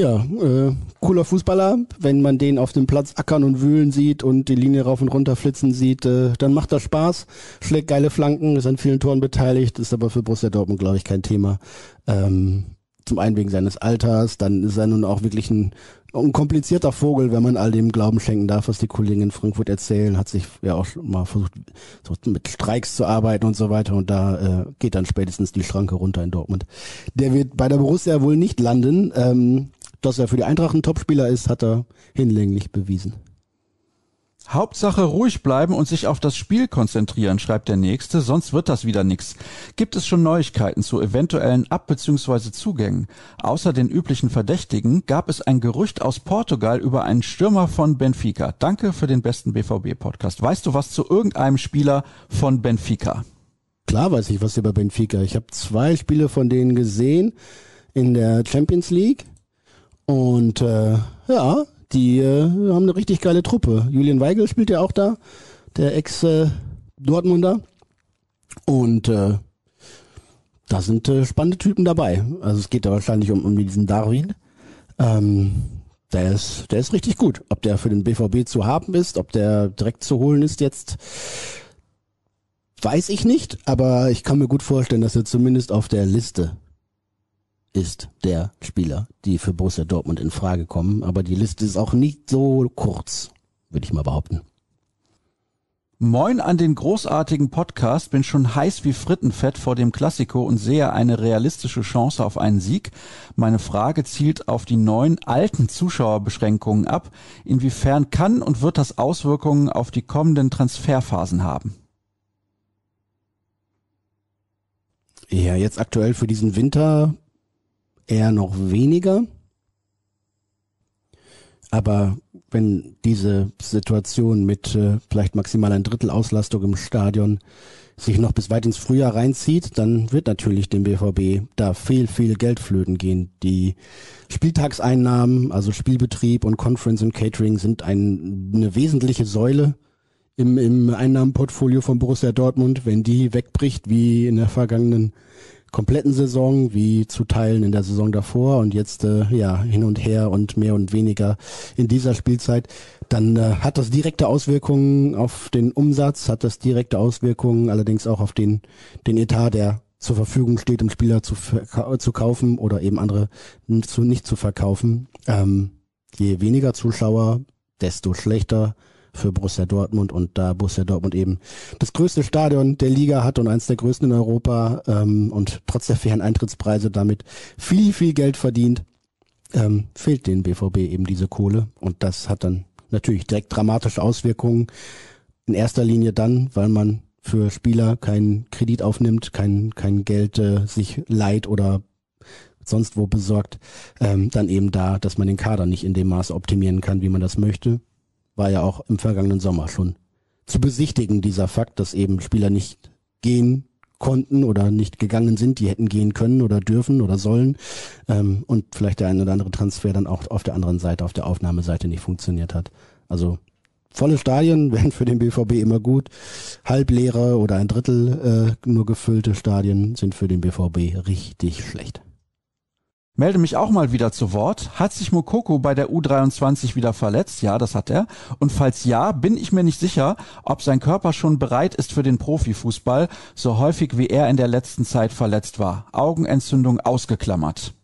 Speaker 2: Ja, äh, cooler Fußballer. Wenn man den auf dem Platz ackern und wühlen sieht und die Linie rauf und runter flitzen sieht, äh, dann macht das Spaß. Schlägt geile Flanken, ist an vielen Toren beteiligt, ist aber für Borussia Dortmund, glaube ich, kein Thema. Ähm, zum einen wegen seines Alters, dann ist er nun auch wirklich ein, ein komplizierter Vogel, wenn man all dem Glauben schenken darf, was die Kollegen in Frankfurt erzählen, hat sich ja auch mal versucht, so mit Streiks zu arbeiten und so weiter und da äh, geht dann spätestens die Schranke runter in Dortmund. Der wird bei der Borussia wohl nicht landen. Ähm, dass er für die Eintracht ein Topspieler ist, hat er hinlänglich bewiesen.
Speaker 1: Hauptsache ruhig bleiben und sich auf das Spiel konzentrieren, schreibt der Nächste, sonst wird das wieder nix. Gibt es schon Neuigkeiten zu eventuellen Ab- bzw. Zugängen? Außer den üblichen Verdächtigen gab es ein Gerücht aus Portugal über einen Stürmer von Benfica. Danke für den besten BVB-Podcast. Weißt du was zu irgendeinem Spieler von Benfica?
Speaker 2: Klar weiß ich was über Benfica. Ich habe zwei Spiele von denen gesehen in der Champions League. Und äh, ja, die äh, haben eine richtig geile Truppe. Julian Weigel spielt ja auch da, der Ex-Dortmunder. Und äh, da sind äh, spannende Typen dabei. Also es geht da wahrscheinlich um, um diesen Darwin. Ähm, der ist, der ist richtig gut. Ob der für den BVB zu haben ist, ob der direkt zu holen ist jetzt, weiß ich nicht. Aber ich kann mir gut vorstellen, dass er zumindest auf der Liste ist der Spieler, die für Borussia Dortmund in Frage kommen. Aber die Liste ist auch nicht so kurz, würde ich mal behaupten.
Speaker 1: Moin an den großartigen Podcast, bin schon heiß wie Frittenfett vor dem Klassiko und sehe eine realistische Chance auf einen Sieg. Meine Frage zielt auf die neuen alten Zuschauerbeschränkungen ab. Inwiefern kann und wird das Auswirkungen auf die kommenden Transferphasen haben?
Speaker 2: Ja, jetzt aktuell für diesen Winter eher noch weniger. Aber wenn diese Situation mit äh, vielleicht maximal ein Drittel Auslastung im Stadion sich noch bis weit ins Frühjahr reinzieht, dann wird natürlich dem BVB da viel, viel Geld flöten gehen. Die Spieltagseinnahmen, also Spielbetrieb und Conference und Catering sind ein, eine wesentliche Säule im, im Einnahmenportfolio von Borussia Dortmund. Wenn die wegbricht, wie in der vergangenen kompletten Saison wie zu Teilen in der Saison davor und jetzt äh, ja hin und her und mehr und weniger in dieser Spielzeit, dann äh, hat das direkte Auswirkungen auf den Umsatz, hat das direkte Auswirkungen allerdings auch auf den den Etat, der zur Verfügung steht, um Spieler zu, zu kaufen oder eben andere zu, nicht zu verkaufen. Ähm, je weniger Zuschauer, desto schlechter für Borussia Dortmund und da Borussia Dortmund eben das größte Stadion der Liga hat und eines der größten in Europa ähm, und trotz der fairen Eintrittspreise damit viel, viel Geld verdient, ähm, fehlt den BVB eben diese Kohle und das hat dann natürlich direkt dramatische Auswirkungen. In erster Linie dann, weil man für Spieler keinen Kredit aufnimmt, kein, kein Geld äh, sich leiht oder sonst wo besorgt, ähm, dann eben da, dass man den Kader nicht in dem Maße optimieren kann, wie man das möchte. War ja auch im vergangenen Sommer schon zu besichtigen, dieser Fakt, dass eben Spieler nicht gehen konnten oder nicht gegangen sind, die hätten gehen können oder dürfen oder sollen ähm, und vielleicht der ein oder andere Transfer dann auch auf der anderen Seite, auf der Aufnahmeseite nicht funktioniert hat. Also volle Stadien wären für den BVB immer gut. Halbleere oder ein Drittel äh, nur gefüllte Stadien sind für den BVB richtig schlecht.
Speaker 1: Melde mich auch mal wieder zu Wort. Hat sich Mokoko bei der U23 wieder verletzt? Ja, das hat er. Und falls ja, bin ich mir nicht sicher, ob sein Körper schon bereit ist für den Profifußball, so häufig wie er in der letzten Zeit verletzt war. Augenentzündung ausgeklammert.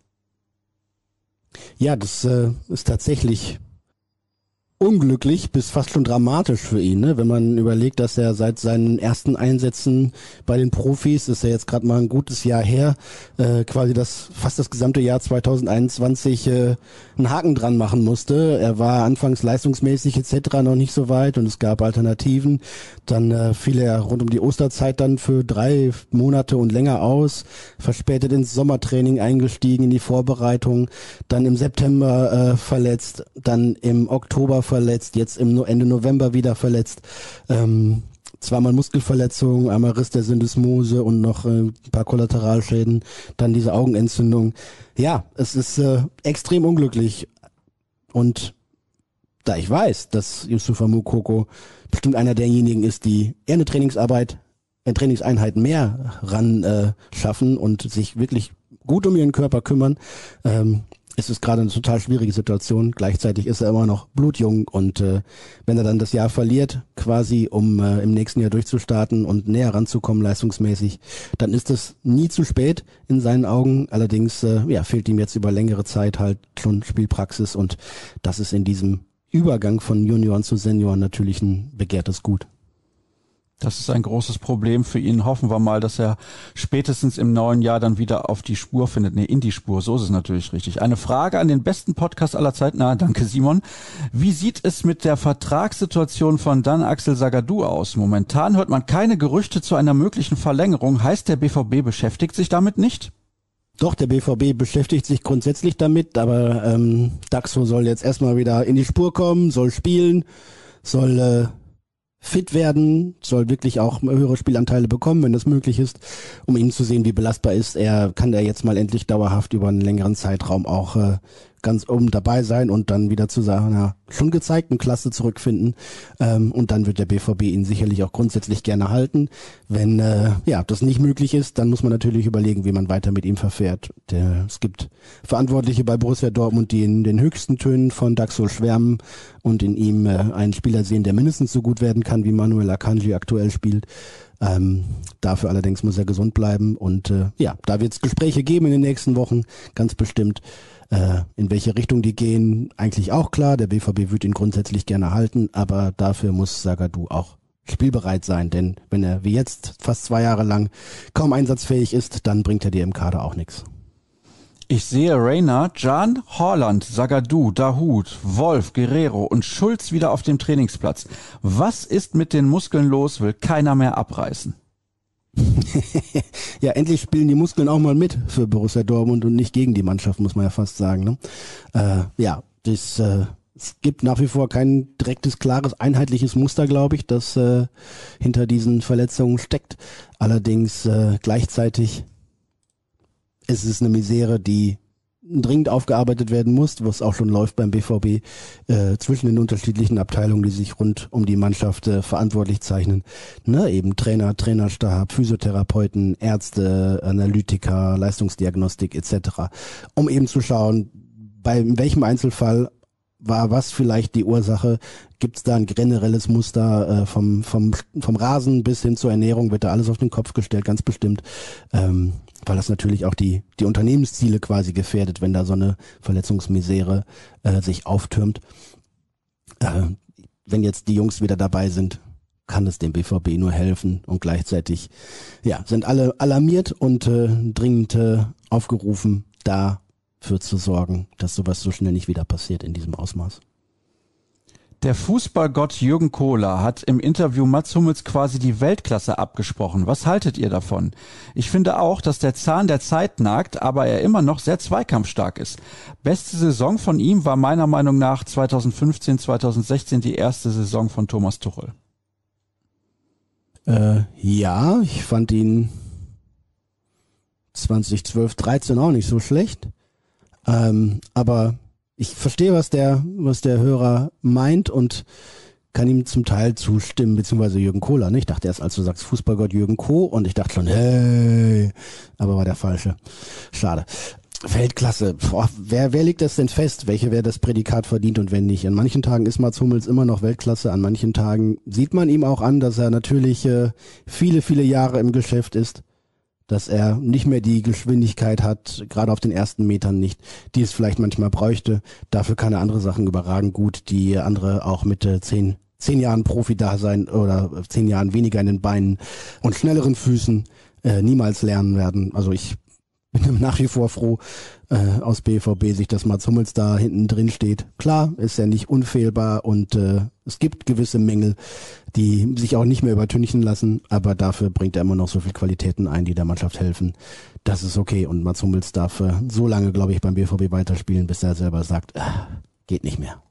Speaker 2: Ja, das äh, ist tatsächlich unglücklich bis fast schon dramatisch für ihn, ne? wenn man überlegt, dass er seit seinen ersten Einsätzen bei den Profis, ist er jetzt gerade mal ein gutes Jahr her, äh, quasi das fast das gesamte Jahr 2021 äh, einen Haken dran machen musste. Er war anfangs leistungsmäßig etc. noch nicht so weit und es gab Alternativen. Dann äh, fiel er rund um die Osterzeit dann für drei Monate und länger aus, verspätet ins Sommertraining eingestiegen in die Vorbereitung, dann im September äh, verletzt, dann im Oktober verletzt, jetzt im Ende November wieder verletzt. Ähm, zweimal Muskelverletzung, einmal Riss der Syndesmose und noch äh, ein paar Kollateralschäden, dann diese Augenentzündung. Ja, es ist äh, extrem unglücklich. Und da ich weiß, dass Yusufa Mukoko bestimmt einer derjenigen ist, die eher eine Trainingsarbeit, eine Trainingseinheit mehr ran äh, schaffen und sich wirklich gut um ihren Körper kümmern, ähm, es ist gerade eine total schwierige Situation. Gleichzeitig ist er immer noch blutjung und äh, wenn er dann das Jahr verliert, quasi um äh, im nächsten Jahr durchzustarten und näher ranzukommen leistungsmäßig, dann ist es nie zu spät in seinen Augen. Allerdings äh, ja, fehlt ihm jetzt über längere Zeit halt schon Spielpraxis und das ist in diesem Übergang von Junioren zu Senioren natürlich ein begehrtes Gut.
Speaker 1: Das ist ein großes Problem für ihn. Hoffen wir mal, dass er spätestens im neuen Jahr dann wieder auf die Spur findet. Nee, in die Spur. So ist es natürlich richtig. Eine Frage an den besten Podcast aller Zeiten. Na, danke Simon. Wie sieht es mit der Vertragssituation von Dan Axel Sagadou aus? Momentan hört man keine Gerüchte zu einer möglichen Verlängerung. Heißt, der BVB beschäftigt sich damit nicht?
Speaker 2: Doch, der BVB beschäftigt sich grundsätzlich damit, aber ähm, Daxo soll jetzt erstmal wieder in die Spur kommen, soll spielen, soll äh, fit werden, soll wirklich auch höhere Spielanteile bekommen, wenn das möglich ist, um ihn zu sehen, wie belastbar ist. Er, kann er jetzt mal endlich dauerhaft über einen längeren Zeitraum auch äh, ganz oben dabei sein und dann wieder zu seiner schon gezeigten Klasse zurückfinden. Ähm, und dann wird der BVB ihn sicherlich auch grundsätzlich gerne halten. Wenn äh, ja das nicht möglich ist, dann muss man natürlich überlegen, wie man weiter mit ihm verfährt. Der, es gibt Verantwortliche bei Borussia Dortmund, die in den höchsten Tönen von Daxo schwärmen und in ihm äh, einen Spieler sehen, der mindestens so gut werden kann, wie Manuel Akanji aktuell spielt. Ähm, dafür allerdings muss er gesund bleiben und äh, ja, da wird es Gespräche geben in den nächsten Wochen, ganz bestimmt. Äh, in welche Richtung die gehen, eigentlich auch klar. Der BVB wird ihn grundsätzlich gerne halten, aber dafür muss Sagadu auch spielbereit sein, denn wenn er wie jetzt fast zwei Jahre lang kaum einsatzfähig ist, dann bringt er dir im Kader auch nichts.
Speaker 1: Ich sehe Rainer, Jan, Holland, Sagadu, Dahut, Wolf, Guerrero und Schulz wieder auf dem Trainingsplatz. Was ist mit den Muskeln los, will keiner mehr abreißen?
Speaker 2: ja, endlich spielen die Muskeln auch mal mit für Borussia Dortmund und nicht gegen die Mannschaft, muss man ja fast sagen. Ne? Äh, ja, das, äh, es gibt nach wie vor kein direktes, klares, einheitliches Muster, glaube ich, das äh, hinter diesen Verletzungen steckt. Allerdings äh, gleichzeitig ist es eine Misere, die dringend aufgearbeitet werden muss, was auch schon läuft beim BVB, äh, zwischen den unterschiedlichen Abteilungen, die sich rund um die Mannschaft äh, verantwortlich zeichnen. Ne, eben Trainer, Trainerstab, Physiotherapeuten, Ärzte, Analytiker, Leistungsdiagnostik etc., um eben zu schauen, bei welchem Einzelfall war was vielleicht die Ursache? Gibt es da ein generelles Muster äh, vom, vom, vom Rasen bis hin zur Ernährung? Wird da alles auf den Kopf gestellt? Ganz bestimmt. Ähm, weil das natürlich auch die, die Unternehmensziele quasi gefährdet, wenn da so eine Verletzungsmisere äh, sich auftürmt. Äh, wenn jetzt die Jungs wieder dabei sind, kann es dem BVB nur helfen und gleichzeitig ja sind alle alarmiert und äh, dringend äh, aufgerufen, dafür zu sorgen, dass sowas so schnell nicht wieder passiert in diesem Ausmaß.
Speaker 1: Der Fußballgott Jürgen Kohler hat im Interview Mats Hummels quasi die Weltklasse abgesprochen. Was haltet ihr davon? Ich finde auch, dass der Zahn der Zeit nagt, aber er immer noch sehr zweikampfstark ist. Beste Saison von ihm war meiner Meinung nach 2015, 2016 die erste Saison von Thomas Tuchel.
Speaker 2: Äh, ja, ich fand ihn 2012, 13 auch nicht so schlecht. Ähm, aber ich verstehe, was der, was der Hörer meint und kann ihm zum Teil zustimmen, beziehungsweise Jürgen Kohler. Ne? Ich dachte erst, als du sagst Fußballgott Jürgen Koh und ich dachte schon, hey, aber war der falsche. Schade. Weltklasse. Boah, wer, wer legt das denn fest? Welche wer das Prädikat verdient und wenn nicht? An manchen Tagen ist Mats Hummels immer noch Weltklasse. An manchen Tagen sieht man ihm auch an, dass er natürlich äh, viele, viele Jahre im Geschäft ist dass er nicht mehr die Geschwindigkeit hat, gerade auf den ersten Metern nicht, die es vielleicht manchmal bräuchte. Dafür kann er andere Sachen überragend gut, die andere auch mit äh, zehn, zehn Jahren Profi da sein oder zehn Jahren weniger in den Beinen und schnelleren Füßen äh, niemals lernen werden. Also ich bin nach wie vor froh äh, aus BVB sich, dass Mats Hummels da hinten drin steht. Klar, ist er nicht unfehlbar und äh, es gibt gewisse Mängel, die sich auch nicht mehr übertünchen lassen, aber dafür bringt er immer noch so viel Qualitäten ein, die der Mannschaft helfen. Das ist okay und Mats Hummels darf äh, so lange, glaube ich, beim BVB weiterspielen, bis er selber sagt, äh, geht nicht mehr.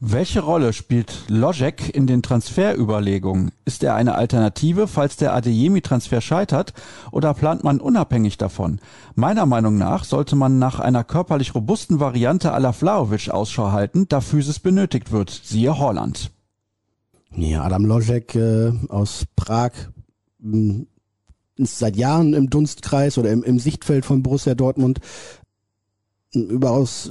Speaker 1: Welche Rolle spielt Lojek in den Transferüberlegungen? Ist er eine Alternative, falls der Adeyemi-Transfer scheitert, oder plant man unabhängig davon? Meiner Meinung nach sollte man nach einer körperlich robusten Variante à la Vlaovic Ausschau halten, da Physis benötigt wird, siehe Holland.
Speaker 2: Ja, Adam Lojek äh, aus Prag mh, ist seit Jahren im Dunstkreis oder im, im Sichtfeld von Borussia Dortmund überaus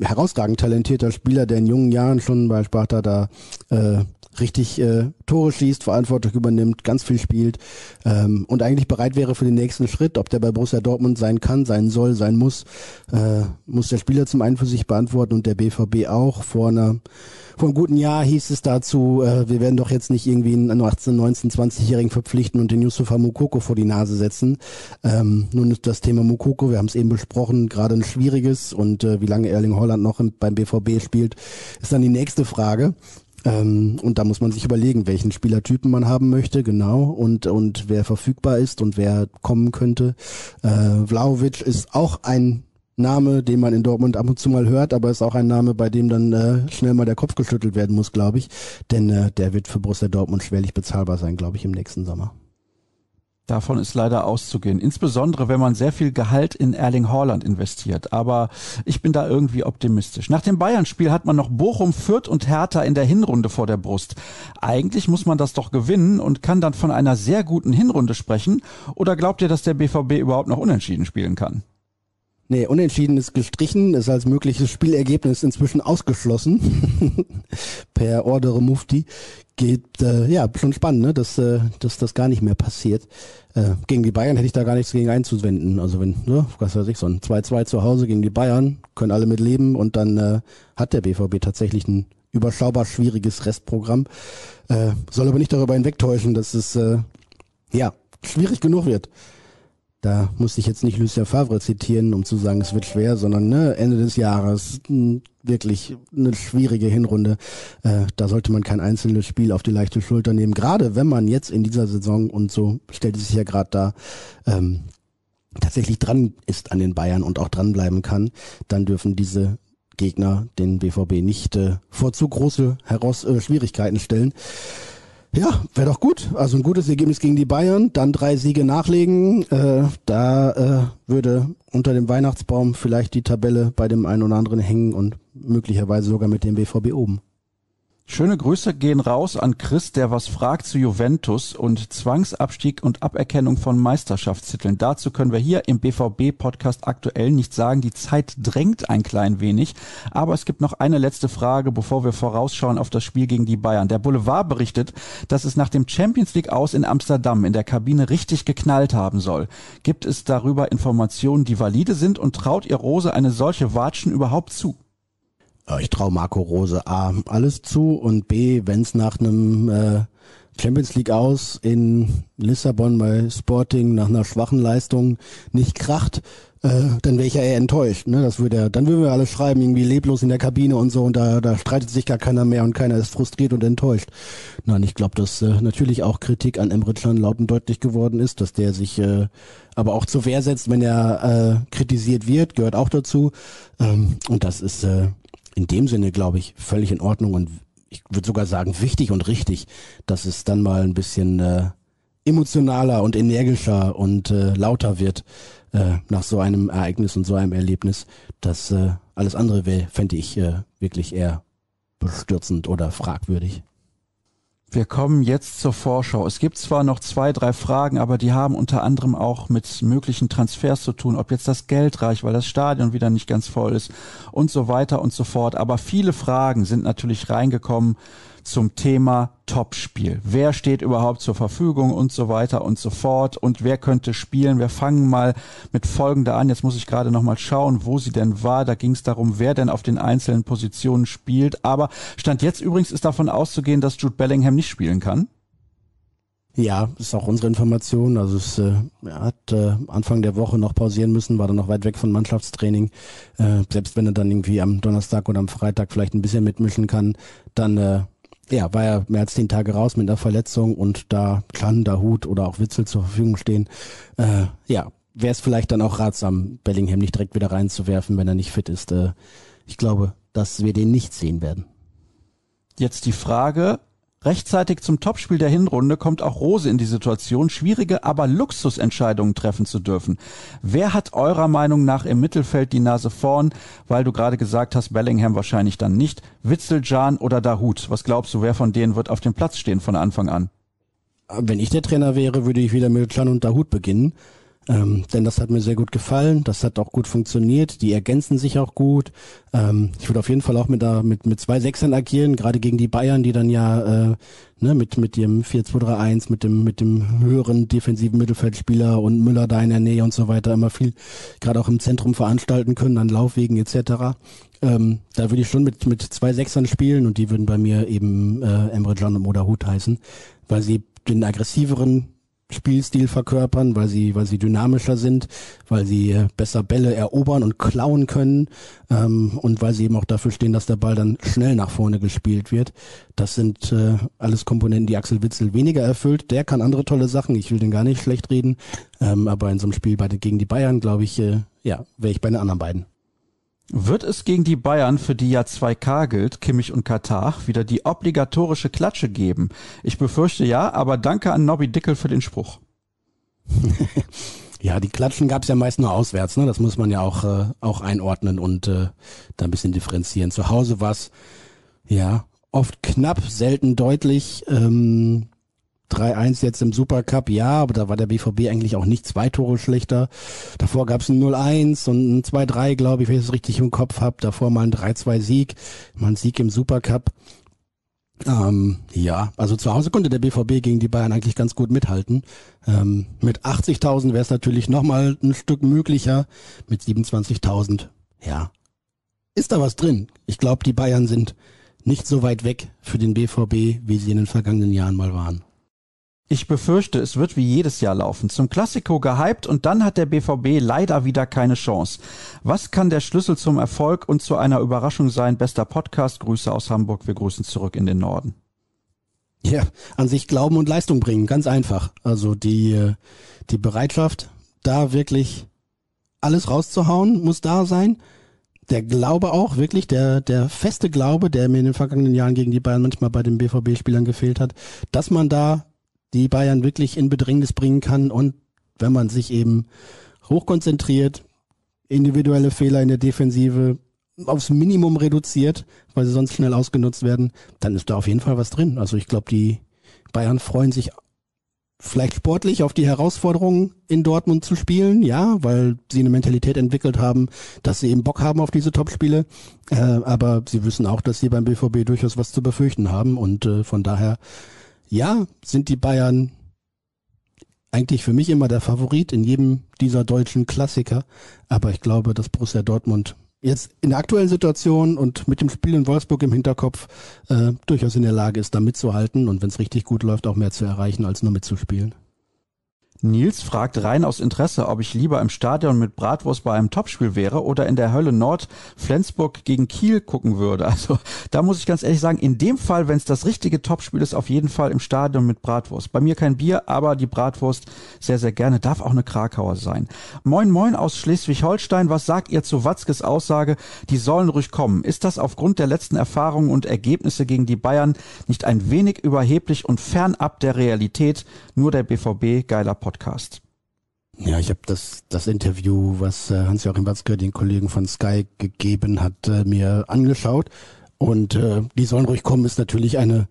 Speaker 2: herausragend talentierter Spieler, der in jungen Jahren schon bei Sparta da äh, richtig äh, Tore schießt, Verantwortung übernimmt, ganz viel spielt ähm, und eigentlich bereit wäre für den nächsten Schritt. Ob der bei Borussia Dortmund sein kann, sein soll, sein muss, äh, muss der Spieler zum einen für sich beantworten und der BVB auch. Vor einer vor einem guten Jahr hieß es dazu, äh, wir werden doch jetzt nicht irgendwie einen 18, 19, 20-Jährigen verpflichten und den Yusufa Mukoko vor die Nase setzen. Ähm, nun ist das Thema Mukoko, wir haben es eben besprochen, gerade ein schwieriges und äh, wie lange Erling Holland noch im, beim BVB spielt, ist dann die nächste Frage. Ähm, und da muss man sich überlegen, welchen Spielertypen man haben möchte, genau, und, und wer verfügbar ist und wer kommen könnte. Äh, Vlaovic ist auch ein Name, den man in Dortmund ab und zu mal hört, aber ist auch ein Name, bei dem dann äh, schnell mal der Kopf geschüttelt werden muss, glaube ich. Denn äh, der wird für Borussia Dortmund schwerlich bezahlbar sein, glaube ich, im nächsten Sommer.
Speaker 1: Davon ist leider auszugehen. Insbesondere, wenn man sehr viel Gehalt in Erling Haaland investiert. Aber ich bin da irgendwie optimistisch. Nach dem Bayern-Spiel hat man noch Bochum, Fürth und Hertha in der Hinrunde vor der Brust. Eigentlich muss man das doch gewinnen und kann dann von einer sehr guten Hinrunde sprechen. Oder glaubt ihr, dass der BVB überhaupt noch unentschieden spielen kann?
Speaker 2: Nee, unentschieden ist gestrichen, ist als mögliches Spielergebnis inzwischen ausgeschlossen. per Ordere Mufti. Geht, äh, ja, schon spannend, ne? dass, äh, dass das gar nicht mehr passiert. Äh, gegen die Bayern hätte ich da gar nichts gegen einzuwenden. Also wenn, ne, was weiß ich, so ein 2-2 zu Hause gegen die Bayern, können alle mit leben und dann äh, hat der BVB tatsächlich ein überschaubar schwieriges Restprogramm. Äh, soll aber nicht darüber hinwegtäuschen, dass es äh, ja schwierig genug wird. Da musste ich jetzt nicht Lucien Favre zitieren, um zu sagen, es wird schwer, sondern ne, Ende des Jahres wirklich eine schwierige Hinrunde. Äh, da sollte man kein einzelnes Spiel auf die leichte Schulter nehmen. Gerade wenn man jetzt in dieser Saison und so stellt es sich ja gerade da ähm, tatsächlich dran ist an den Bayern und auch dranbleiben kann, dann dürfen diese Gegner den BVB nicht äh, vor zu große Heraus äh, Schwierigkeiten stellen. Ja, wäre doch gut. Also ein gutes Ergebnis gegen die Bayern, dann drei Siege nachlegen. Äh, da äh, würde unter dem Weihnachtsbaum vielleicht die Tabelle bei dem einen oder anderen hängen und möglicherweise sogar mit dem BVB oben.
Speaker 1: Schöne Grüße gehen raus an Chris, der was fragt zu Juventus und Zwangsabstieg und Aberkennung von Meisterschaftstiteln. Dazu können wir hier im BVB-Podcast aktuell nicht sagen. Die Zeit drängt ein klein wenig. Aber es gibt noch eine letzte Frage, bevor wir vorausschauen auf das Spiel gegen die Bayern. Der Boulevard berichtet, dass es nach dem Champions League aus in Amsterdam in der Kabine richtig geknallt haben soll. Gibt es darüber Informationen, die valide sind und traut ihr Rose eine solche Watschen überhaupt zu?
Speaker 2: Ich traue Marco Rose A alles zu und B, wenn es nach einem äh, Champions League aus in Lissabon bei Sporting nach einer schwachen Leistung nicht kracht, äh, dann wäre ich ja eher enttäuscht. Ne? Das würde, dann würden wir alle schreiben, irgendwie leblos in der Kabine und so und da, da streitet sich gar keiner mehr und keiner ist frustriert und enttäuscht. Nein, ich glaube, dass äh, natürlich auch Kritik an Emre Can laut und deutlich geworden ist, dass der sich äh, aber auch zur Wehr setzt, wenn er äh, kritisiert wird, gehört auch dazu. Ähm, und das ist äh, in dem Sinne, glaube ich, völlig in Ordnung und ich würde sogar sagen wichtig und richtig, dass es dann mal ein bisschen äh, emotionaler und energischer und äh, lauter wird äh, nach so einem Ereignis und so einem Erlebnis. Das äh, alles andere fände ich äh, wirklich eher bestürzend oder fragwürdig.
Speaker 1: Wir kommen jetzt zur Vorschau. Es gibt zwar noch zwei, drei Fragen, aber die haben unter anderem auch mit möglichen Transfers zu tun, ob jetzt das Geld reicht, weil das Stadion wieder nicht ganz voll ist und so weiter und so fort. Aber viele Fragen sind natürlich reingekommen zum Thema Topspiel. Wer steht überhaupt zur Verfügung und so weiter und so fort und wer könnte spielen? Wir fangen mal mit folgender an. Jetzt muss ich gerade noch mal schauen, wo sie denn war. Da ging es darum, wer denn auf den einzelnen Positionen spielt. Aber Stand jetzt übrigens ist davon auszugehen, dass Jude Bellingham nicht spielen kann.
Speaker 2: Ja, ist auch unsere Information. Also es äh, hat äh, Anfang der Woche noch pausieren müssen, war dann noch weit weg von Mannschaftstraining. Äh, selbst wenn er dann irgendwie am Donnerstag oder am Freitag vielleicht ein bisschen mitmischen kann, dann äh, ja, war er mehr als zehn Tage raus mit einer Verletzung und da Chan, Hut oder auch Witzel zur Verfügung stehen, äh, ja, wäre es vielleicht dann auch ratsam, Bellingham nicht direkt wieder reinzuwerfen, wenn er nicht fit ist. Äh, ich glaube, dass wir den nicht sehen werden.
Speaker 1: Jetzt die Frage, Rechtzeitig zum Topspiel der Hinrunde kommt auch Rose in die Situation, schwierige, aber Luxusentscheidungen treffen zu dürfen. Wer hat eurer Meinung nach im Mittelfeld die Nase vorn? Weil du gerade gesagt hast, Bellingham wahrscheinlich dann nicht. Witzel, Jan oder Dahut? Was glaubst du, wer von denen wird auf dem Platz stehen von Anfang an?
Speaker 2: Wenn ich der Trainer wäre, würde ich wieder mit Jan und Dahut beginnen. Ähm, denn das hat mir sehr gut gefallen, das hat auch gut funktioniert, die ergänzen sich auch gut. Ähm, ich würde auf jeden Fall auch mit, mit, mit zwei Sechsern agieren, gerade gegen die Bayern, die dann ja äh, ne, mit, mit dem 4-2-3-1, mit dem, mit dem höheren defensiven Mittelfeldspieler und Müller da in der Nähe und so weiter immer viel, gerade auch im Zentrum veranstalten können, an Laufwegen etc. Ähm, da würde ich schon mit, mit zwei Sechsern spielen und die würden bei mir eben äh, Emre Can und Moda Hut heißen, weil sie den aggressiveren Spielstil verkörpern, weil sie, weil sie dynamischer sind, weil sie äh, besser Bälle erobern und klauen können ähm, und weil sie eben auch dafür stehen, dass der Ball dann schnell nach vorne gespielt wird. Das sind äh, alles Komponenten, die Axel Witzel weniger erfüllt. Der kann andere tolle Sachen. Ich will den gar nicht schlecht reden, ähm, aber in so einem Spiel bei, gegen die Bayern, glaube ich, äh, ja, wäre ich bei den anderen beiden.
Speaker 1: Wird es gegen die Bayern, für die ja 2K gilt, Kimmich und Katar, wieder die obligatorische Klatsche geben? Ich befürchte ja, aber danke an Nobby Dickel für den Spruch.
Speaker 2: ja, die Klatschen gab es ja meist nur auswärts, ne? Das muss man ja auch, äh, auch einordnen und äh, da ein bisschen differenzieren. Zu Hause war ja oft knapp, selten deutlich. Ähm, 3-1 jetzt im Supercup, ja, aber da war der BVB eigentlich auch nicht zwei Tore schlechter. Davor gab es ein 0-1 und ein 2-3, glaube ich, wenn ich es richtig im Kopf habe. Davor mal ein 3-2-Sieg, mal ein Sieg im Supercup. Ähm, ja, also zu Hause konnte der BVB gegen die Bayern eigentlich ganz gut mithalten. Ähm, mit 80.000 wäre es natürlich nochmal ein Stück möglicher. Mit 27.000, ja, ist da was drin. Ich glaube, die Bayern sind nicht so weit weg für den BVB, wie sie in den vergangenen Jahren mal waren.
Speaker 1: Ich befürchte, es wird wie jedes Jahr laufen. Zum Klassiko gehypt und dann hat der BVB leider wieder keine Chance. Was kann der Schlüssel zum Erfolg und zu einer Überraschung sein? Bester Podcast, Grüße aus Hamburg, wir grüßen zurück in den Norden.
Speaker 2: Ja, an sich Glauben und Leistung bringen, ganz einfach. Also die, äh, die Bereitschaft, da wirklich alles rauszuhauen, muss da sein. Der Glaube auch, wirklich, der, der feste Glaube, der mir in den vergangenen Jahren gegen die Bayern manchmal bei den BVB-Spielern gefehlt hat, dass man da die Bayern wirklich in Bedrängnis bringen kann und wenn man sich eben hochkonzentriert, individuelle Fehler in der Defensive aufs Minimum reduziert, weil sie sonst schnell ausgenutzt werden, dann ist da auf jeden Fall was drin. Also ich glaube, die Bayern freuen sich vielleicht sportlich auf die Herausforderungen in Dortmund zu spielen, ja, weil sie eine Mentalität entwickelt haben, dass sie eben Bock haben auf diese Topspiele. Äh, aber sie wissen auch, dass sie beim BVB durchaus was zu befürchten haben und äh, von daher, ja, sind die Bayern eigentlich für mich immer der Favorit in jedem dieser deutschen Klassiker. Aber ich glaube, dass Borussia Dortmund jetzt in der aktuellen Situation und mit dem Spiel in Wolfsburg im Hinterkopf äh, durchaus in der Lage ist, da mitzuhalten und wenn es richtig gut läuft, auch mehr zu erreichen, als nur mitzuspielen.
Speaker 1: Nils fragt rein aus Interesse, ob ich lieber im Stadion mit Bratwurst bei einem Topspiel wäre oder in der Hölle Nord Flensburg gegen Kiel gucken würde. Also da muss ich ganz ehrlich sagen, in dem Fall, wenn es das richtige Topspiel ist, auf jeden Fall im Stadion mit Bratwurst. Bei mir kein Bier, aber die Bratwurst sehr, sehr gerne. Darf auch eine Krakauer sein. Moin Moin aus Schleswig-Holstein. Was sagt ihr zu Watzkes Aussage, die sollen ruhig kommen? Ist das aufgrund der letzten Erfahrungen und Ergebnisse gegen die Bayern nicht ein wenig überheblich und fernab der Realität? Nur der BVB, geiler Podcast. Podcast.
Speaker 2: Ja, ich habe das, das Interview, was äh, Hans-Joachim Watzke den Kollegen von Sky gegeben hat, äh, mir angeschaut. Und äh, die sollen ruhig kommen, ist natürlich eine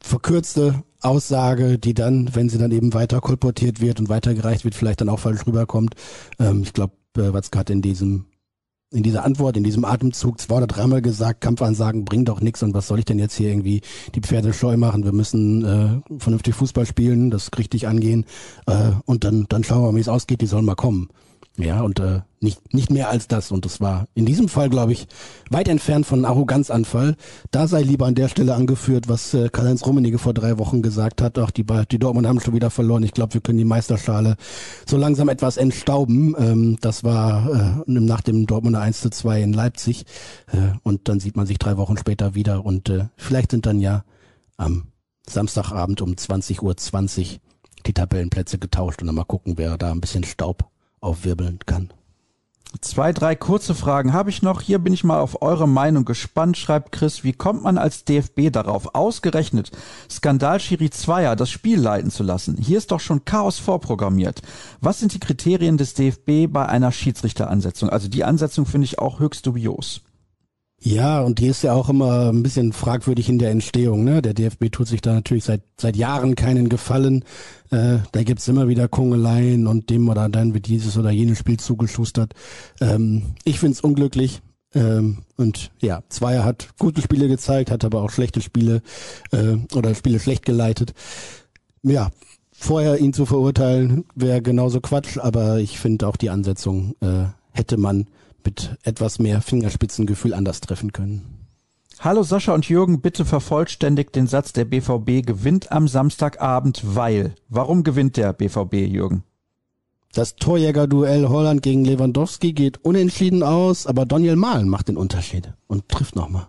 Speaker 2: verkürzte Aussage, die dann, wenn sie dann eben weiter kolportiert wird und weitergereicht wird, vielleicht dann auch falsch rüberkommt. Ähm, ich glaube, äh, Watzke hat in diesem in dieser Antwort, in diesem Atemzug zwei oder dreimal gesagt, Kampfansagen bringen doch nichts und was soll ich denn jetzt hier irgendwie die Pferde scheu machen? Wir müssen äh, vernünftig Fußball spielen, das richtig angehen äh, und dann, dann schauen wir, wie es ausgeht, die sollen mal kommen. Ja, und äh, nicht, nicht mehr als das. Und das war in diesem Fall, glaube ich, weit entfernt von Arroganzanfall. Da sei lieber an der Stelle angeführt, was äh, Karl-Heinz Rummenigge vor drei Wochen gesagt hat. Ach, die, die Dortmund haben schon wieder verloren. Ich glaube, wir können die Meisterschale so langsam etwas entstauben. Ähm, das war äh, nach dem Dortmunder 1 zu 2 in Leipzig. Äh, und dann sieht man sich drei Wochen später wieder. Und äh, vielleicht sind dann ja am Samstagabend um 20.20 Uhr 20 die Tabellenplätze getauscht und dann mal gucken, wer da ein bisschen Staub aufwirbeln kann.
Speaker 1: Zwei, drei kurze Fragen habe ich noch. Hier bin ich mal auf eure Meinung gespannt, schreibt Chris. Wie kommt man als DFB darauf, ausgerechnet Skandalschiri Zweier das Spiel leiten zu lassen? Hier ist doch schon Chaos vorprogrammiert. Was sind die Kriterien des DFB bei einer Schiedsrichteransetzung? Also die Ansetzung finde ich auch höchst dubios.
Speaker 2: Ja, und die ist ja auch immer ein bisschen fragwürdig in der Entstehung. Ne? Der DFB tut sich da natürlich seit seit Jahren keinen Gefallen. Äh, da gibt's immer wieder Kongeleien und dem oder dann wird dieses oder jenes Spiel zugeschustert. Ähm, ich find's unglücklich. Ähm, und ja, Zweier hat gute Spiele gezeigt, hat aber auch schlechte Spiele äh, oder Spiele schlecht geleitet. Ja, vorher ihn zu verurteilen wäre genauso Quatsch, aber ich finde auch die Ansetzung äh, hätte man mit etwas mehr Fingerspitzengefühl anders treffen können.
Speaker 1: Hallo Sascha und Jürgen, bitte vervollständigt den Satz, der BVB gewinnt am Samstagabend, weil. Warum gewinnt der BVB, Jürgen?
Speaker 2: Das Torjäger-Duell Holland gegen Lewandowski geht unentschieden aus, aber Daniel Mahlen macht den Unterschied und trifft nochmal.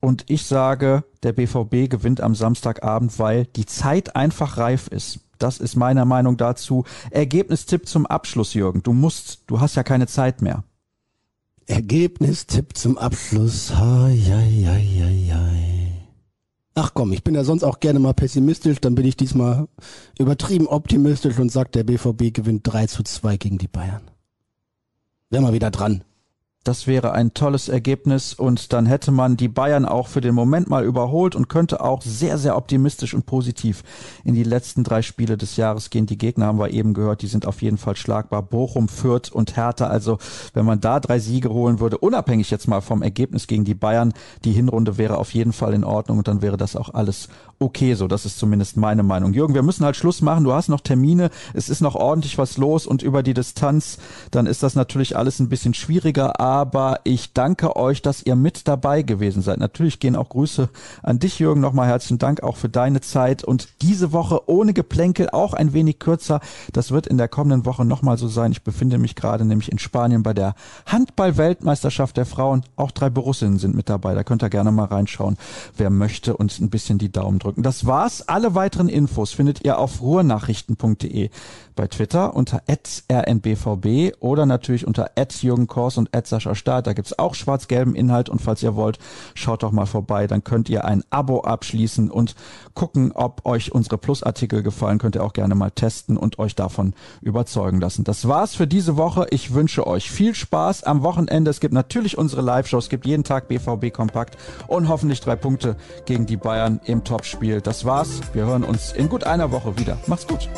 Speaker 1: Und ich sage, der BVB gewinnt am Samstagabend, weil die Zeit einfach reif ist. Das ist meiner Meinung dazu. Ergebnistipp zum Abschluss, Jürgen. Du musst, du hast ja keine Zeit mehr.
Speaker 2: Ergebnistipp zum Abschluss. Hai, hai, hai, hai, Ach komm, ich bin ja sonst auch gerne mal pessimistisch, dann bin ich diesmal übertrieben optimistisch und sag, der BVB gewinnt 3 zu 2 gegen die Bayern. Wären wir wieder dran.
Speaker 1: Das wäre ein tolles Ergebnis und dann hätte man die Bayern auch für den Moment mal überholt und könnte auch sehr, sehr optimistisch und positiv in die letzten drei Spiele des Jahres gehen. Die Gegner haben wir eben gehört, die sind auf jeden Fall schlagbar. Bochum, Fürth und Hertha. Also wenn man da drei Siege holen würde, unabhängig jetzt mal vom Ergebnis gegen die Bayern, die Hinrunde wäre auf jeden Fall in Ordnung und dann wäre das auch alles okay so. Das ist zumindest meine Meinung. Jürgen, wir müssen halt Schluss machen. Du hast noch Termine. Es ist noch ordentlich was los und über die Distanz, dann ist das natürlich alles ein bisschen schwieriger aber ich danke euch, dass ihr mit dabei gewesen seid. Natürlich gehen auch Grüße an dich, Jürgen, nochmal herzlichen Dank auch für deine Zeit und diese Woche ohne Geplänkel auch ein wenig kürzer. Das wird in der kommenden Woche nochmal so sein. Ich befinde mich gerade nämlich in Spanien bei der Handball-Weltmeisterschaft der Frauen. Auch drei Borussinnen sind mit dabei. Da könnt ihr gerne mal reinschauen, wer möchte und ein bisschen die Daumen drücken. Das war's. Alle weiteren Infos findet ihr auf ruhrnachrichten.de bei Twitter unter rnbvb oder natürlich unter Jürgen und Sascha Staat. Da gibt's auch schwarz-gelben Inhalt und falls ihr wollt, schaut doch mal vorbei. Dann könnt ihr ein Abo abschließen und gucken, ob euch unsere Plusartikel gefallen. Könnt ihr auch gerne mal testen und euch davon überzeugen lassen. Das war's für diese Woche. Ich wünsche euch viel Spaß am Wochenende. Es gibt natürlich unsere Live-Shows. Es gibt jeden Tag BVB Kompakt und hoffentlich drei Punkte gegen die Bayern im Topspiel. Das war's. Wir hören uns in gut einer Woche wieder. Macht's gut.